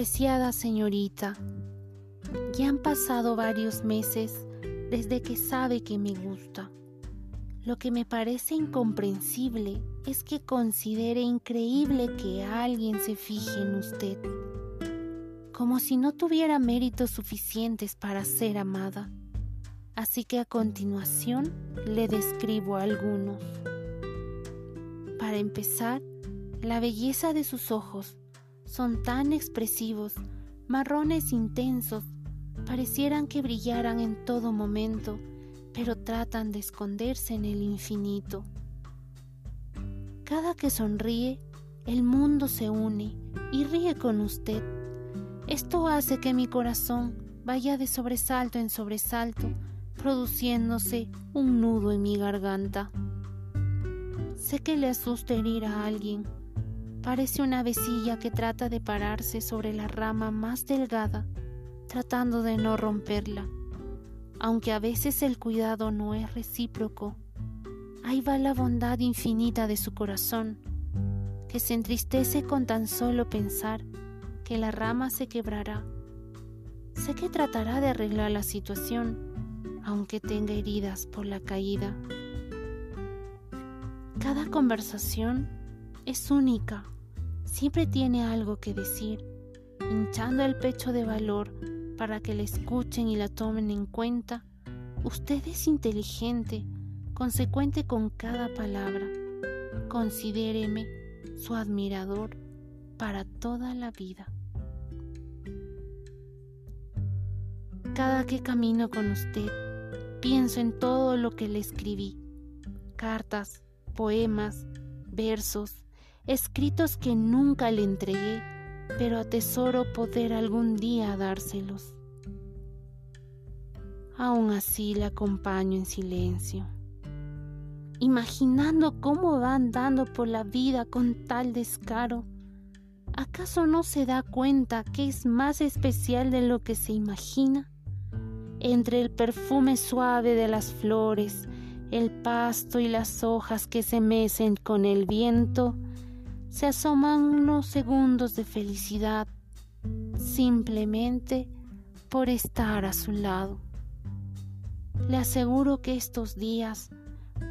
Apreciada señorita, ya han pasado varios meses desde que sabe que me gusta. Lo que me parece incomprensible es que considere increíble que alguien se fije en usted, como si no tuviera méritos suficientes para ser amada. Así que a continuación le describo algunos. Para empezar, la belleza de sus ojos son tan expresivos, marrones intensos, parecieran que brillaran en todo momento, pero tratan de esconderse en el infinito. Cada que sonríe, el mundo se une y ríe con usted. Esto hace que mi corazón vaya de sobresalto en sobresalto, produciéndose un nudo en mi garganta. Sé que le asusta herir a alguien. Parece una vecilla que trata de pararse sobre la rama más delgada, tratando de no romperla. Aunque a veces el cuidado no es recíproco, ahí va la bondad infinita de su corazón, que se entristece con tan solo pensar que la rama se quebrará. Sé que tratará de arreglar la situación, aunque tenga heridas por la caída. Cada conversación es única, siempre tiene algo que decir, hinchando el pecho de valor para que la escuchen y la tomen en cuenta. Usted es inteligente, consecuente con cada palabra. Considéreme su admirador para toda la vida. Cada que camino con usted, pienso en todo lo que le escribí. Cartas, poemas, versos, escritos que nunca le entregué, pero atesoro poder algún día dárselos. Aún así la acompaño en silencio imaginando cómo va andando por la vida con tal descaro. ¿Acaso no se da cuenta que es más especial de lo que se imagina? Entre el perfume suave de las flores, el pasto y las hojas que se mecen con el viento, se asoman unos segundos de felicidad, simplemente por estar a su lado. Le aseguro que estos días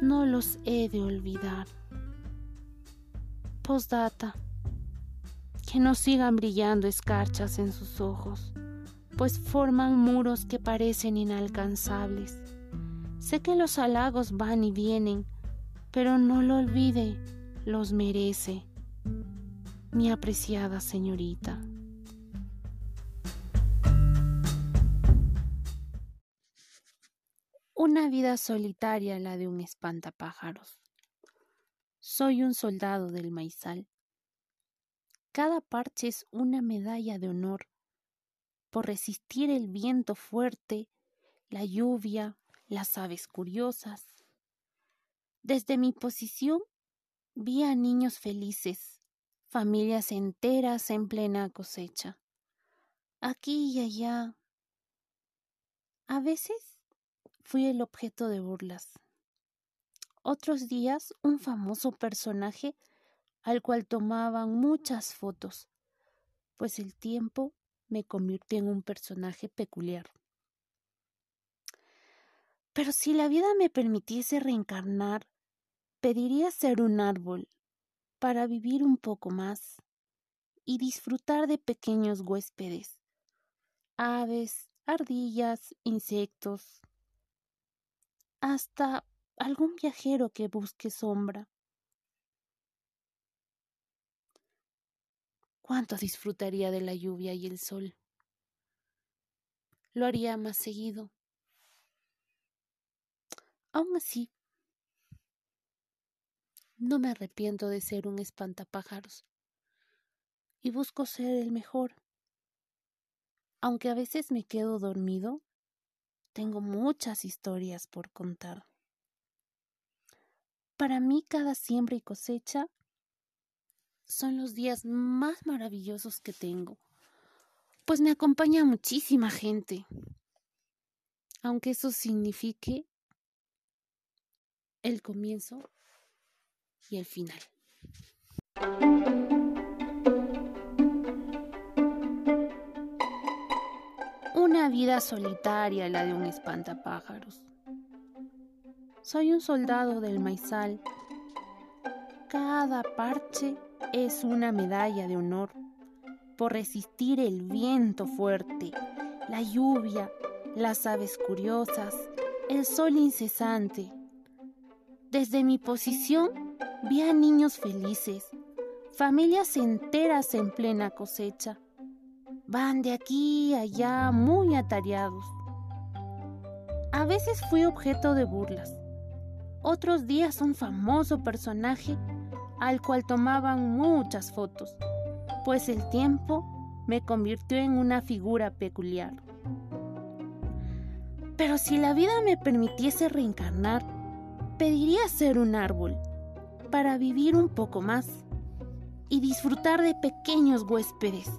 no los he de olvidar. Postdata. Que no sigan brillando escarchas en sus ojos, pues forman muros que parecen inalcanzables. Sé que los halagos van y vienen, pero no lo olvide, los merece, mi apreciada señorita. Una vida solitaria la de un espantapájaros. Soy un soldado del maizal. Cada parche es una medalla de honor por resistir el viento fuerte, la lluvia, las aves curiosas. Desde mi posición vi a niños felices, familias enteras en plena cosecha. Aquí y allá. A veces fui el objeto de burlas. Otros días un famoso personaje al cual tomaban muchas fotos, pues el tiempo me convirtió en un personaje peculiar. Pero si la vida me permitiese reencarnar, pediría ser un árbol para vivir un poco más y disfrutar de pequeños huéspedes, aves, ardillas, insectos, hasta algún viajero que busque sombra. Cuánto disfrutaría de la lluvia y el sol. Lo haría más seguido. Aún así, no me arrepiento de ser un espantapájaros y busco ser el mejor. Aunque a veces me quedo dormido, tengo muchas historias por contar. Para mí cada siembra y cosecha son los días más maravillosos que tengo, pues me acompaña muchísima gente, aunque eso signifique el comienzo y el final. Una vida solitaria la de un espantapájaros. Soy un soldado del maizal. Cada parche es una medalla de honor por resistir el viento fuerte, la lluvia, las aves curiosas, el sol incesante. Desde mi posición vi a niños felices, familias enteras en plena cosecha. Van de aquí a allá muy atareados. A veces fui objeto de burlas, otros días un famoso personaje al cual tomaban muchas fotos, pues el tiempo me convirtió en una figura peculiar. Pero si la vida me permitiese reencarnar, pediría ser un árbol para vivir un poco más y disfrutar de pequeños huéspedes,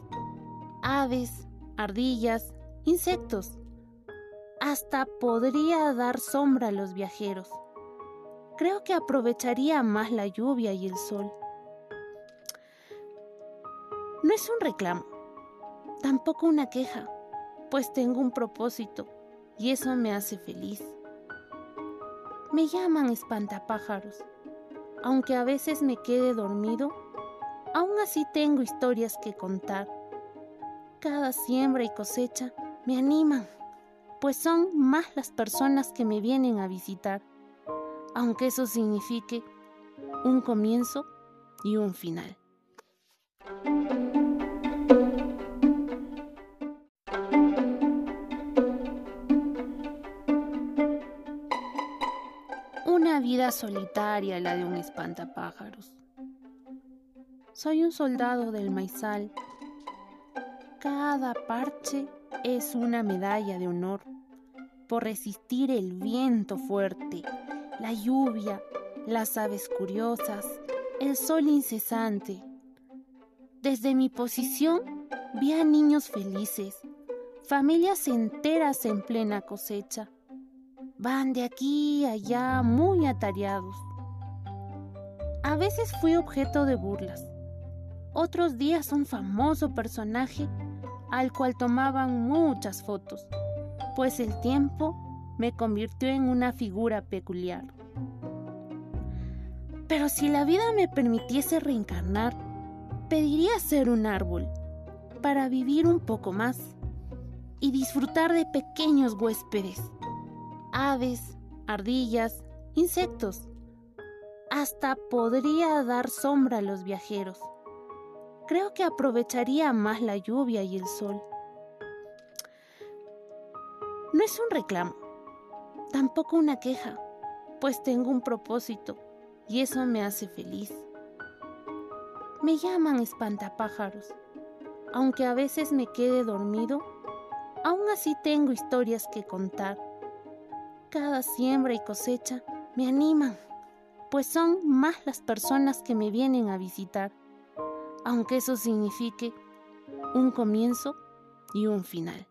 aves, ardillas, insectos. Hasta podría dar sombra a los viajeros. Creo que aprovecharía más la lluvia y el sol. No es un reclamo, tampoco una queja, pues tengo un propósito y eso me hace feliz. Me llaman espantapájaros. Aunque a veces me quede dormido, aún así tengo historias que contar. Cada siembra y cosecha me animan, pues son más las personas que me vienen a visitar, aunque eso signifique un comienzo y un final. Solitaria la de un espantapájaros. Soy un soldado del maizal. Cada parche es una medalla de honor por resistir el viento fuerte, la lluvia, las aves curiosas, el sol incesante. Desde mi posición vi a niños felices, familias enteras en plena cosecha Van de aquí a allá muy atareados. A veces fui objeto de burlas. Otros días un famoso personaje al cual tomaban muchas fotos, pues el tiempo me convirtió en una figura peculiar. Pero si la vida me permitiese reencarnar, pediría ser un árbol para vivir un poco más y disfrutar de pequeños huéspedes aves, ardillas, insectos. Hasta podría dar sombra a los viajeros. Creo que aprovecharía más la lluvia y el sol. No es un reclamo, tampoco una queja, pues tengo un propósito y eso me hace feliz. Me llaman espantapájaros. Aunque a veces me quede dormido, aún así tengo historias que contar cada siembra y cosecha me animan, pues son más las personas que me vienen a visitar, aunque eso signifique un comienzo y un final.